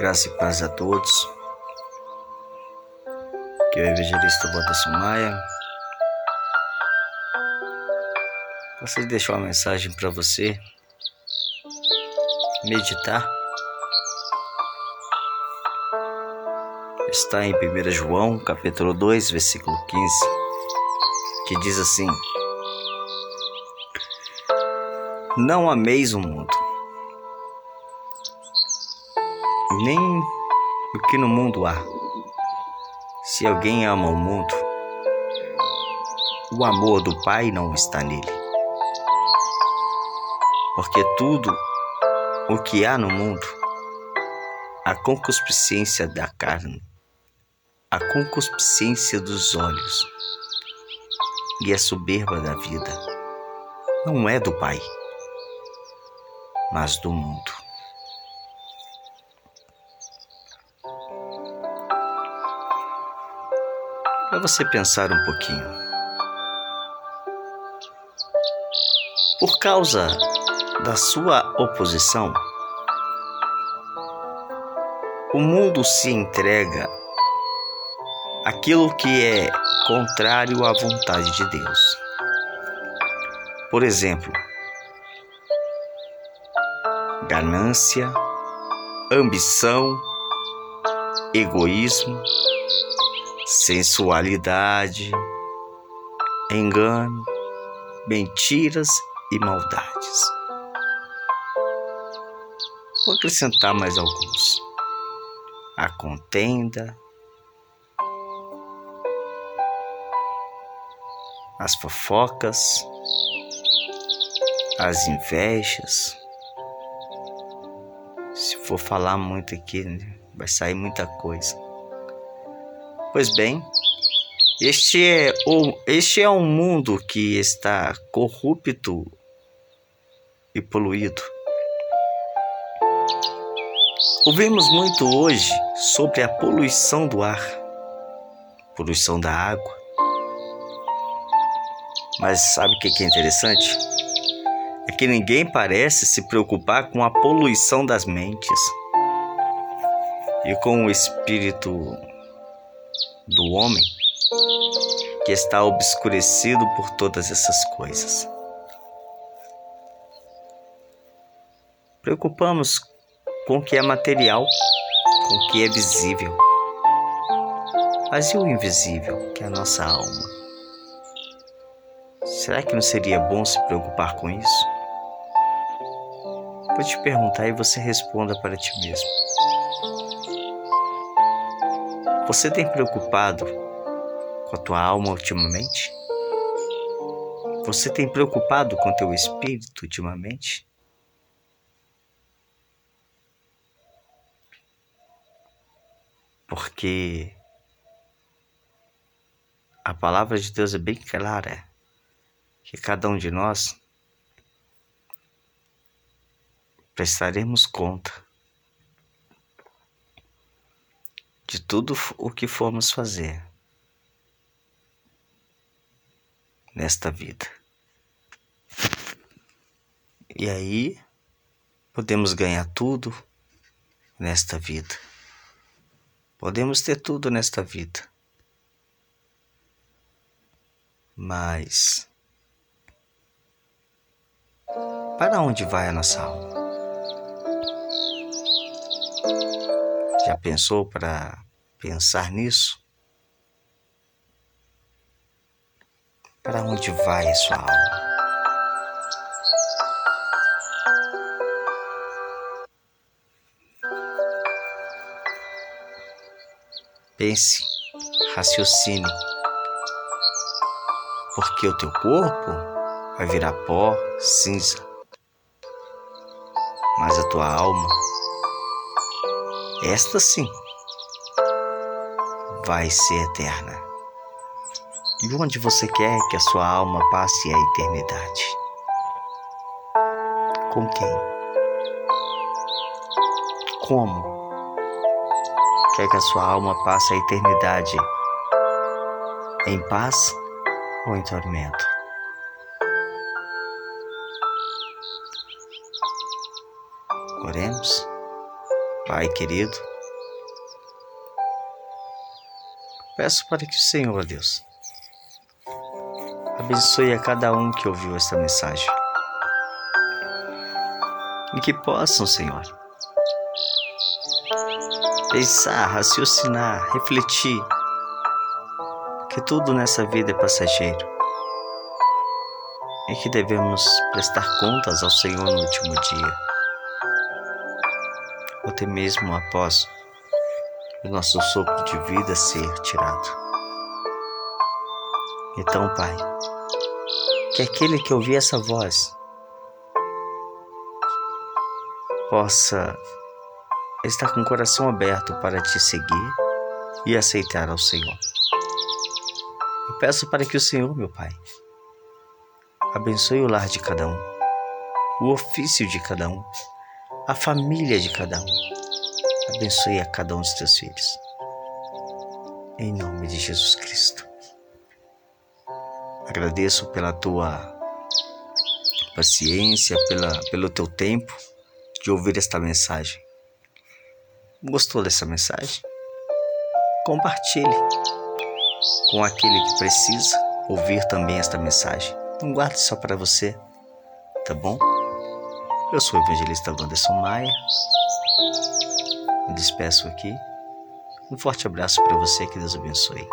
Graça e paz a todos. Que é o evangelista Botasso Maia. Gostaria de deixar uma mensagem para você meditar. Está em 1 João, capítulo 2, versículo 15, que diz assim: Não ameis o mundo nem o que no mundo há. Se alguém ama o mundo, o amor do Pai não está nele. Porque tudo o que há no mundo, a concupiscência da carne, a concupiscência dos olhos e a soberba da vida, não é do Pai, mas do mundo. Para você pensar um pouquinho. Por causa da sua oposição, o mundo se entrega àquilo que é contrário à vontade de Deus. Por exemplo, ganância, ambição, egoísmo, sensualidade, engano, mentiras e maldades. Vou acrescentar mais alguns: a contenda, as fofocas, as invejas. Se for falar muito aqui, né, vai sair muita coisa. Pois bem, este é, o, este é um mundo que está corrupto e poluído. Ouvimos muito hoje sobre a poluição do ar, poluição da água. Mas sabe o que é interessante? É que ninguém parece se preocupar com a poluição das mentes e com o espírito do homem que está obscurecido por todas essas coisas. Preocupamos com o que é material, com o que é visível. Mas e o invisível, que é a nossa alma? Será que não seria bom se preocupar com isso? Vou te perguntar e você responda para ti mesmo. Você tem preocupado com a tua alma ultimamente? Você tem preocupado com teu espírito ultimamente? Porque a palavra de Deus é bem clara que cada um de nós prestaremos conta de tudo o que formos fazer nesta vida. E aí podemos ganhar tudo nesta vida. Podemos ter tudo nesta vida. Mas para onde vai a nossa alma? Já pensou para pensar nisso? Para onde vai a sua alma? Pense, raciocine, porque o teu corpo vai virar pó, cinza, mas a tua alma esta sim vai ser eterna. E onde você quer que a sua alma passe a eternidade? Com quem? Como? Quer que a sua alma passe a eternidade em paz ou em tormento? Oremos. Pai querido, peço para que o Senhor, Deus, abençoe a cada um que ouviu esta mensagem. E que possam, Senhor, pensar, raciocinar, refletir que tudo nessa vida é passageiro e que devemos prestar contas ao Senhor no último dia ou até mesmo após o nosso sopro de vida ser tirado. Então, Pai, que aquele que ouvir essa voz possa estar com o coração aberto para te seguir e aceitar ao Senhor. Eu peço para que o Senhor, meu Pai, abençoe o lar de cada um, o ofício de cada um, a família de cada um. Abençoe a cada um dos teus filhos. Em nome de Jesus Cristo. Agradeço pela tua paciência, pela, pelo teu tempo de ouvir esta mensagem. Gostou dessa mensagem? Compartilhe com aquele que precisa ouvir também esta mensagem. Não guarde só para você, tá bom? Eu sou o evangelista Wanderson Maia. Me despeço aqui. Um forte abraço para você, que Deus abençoe.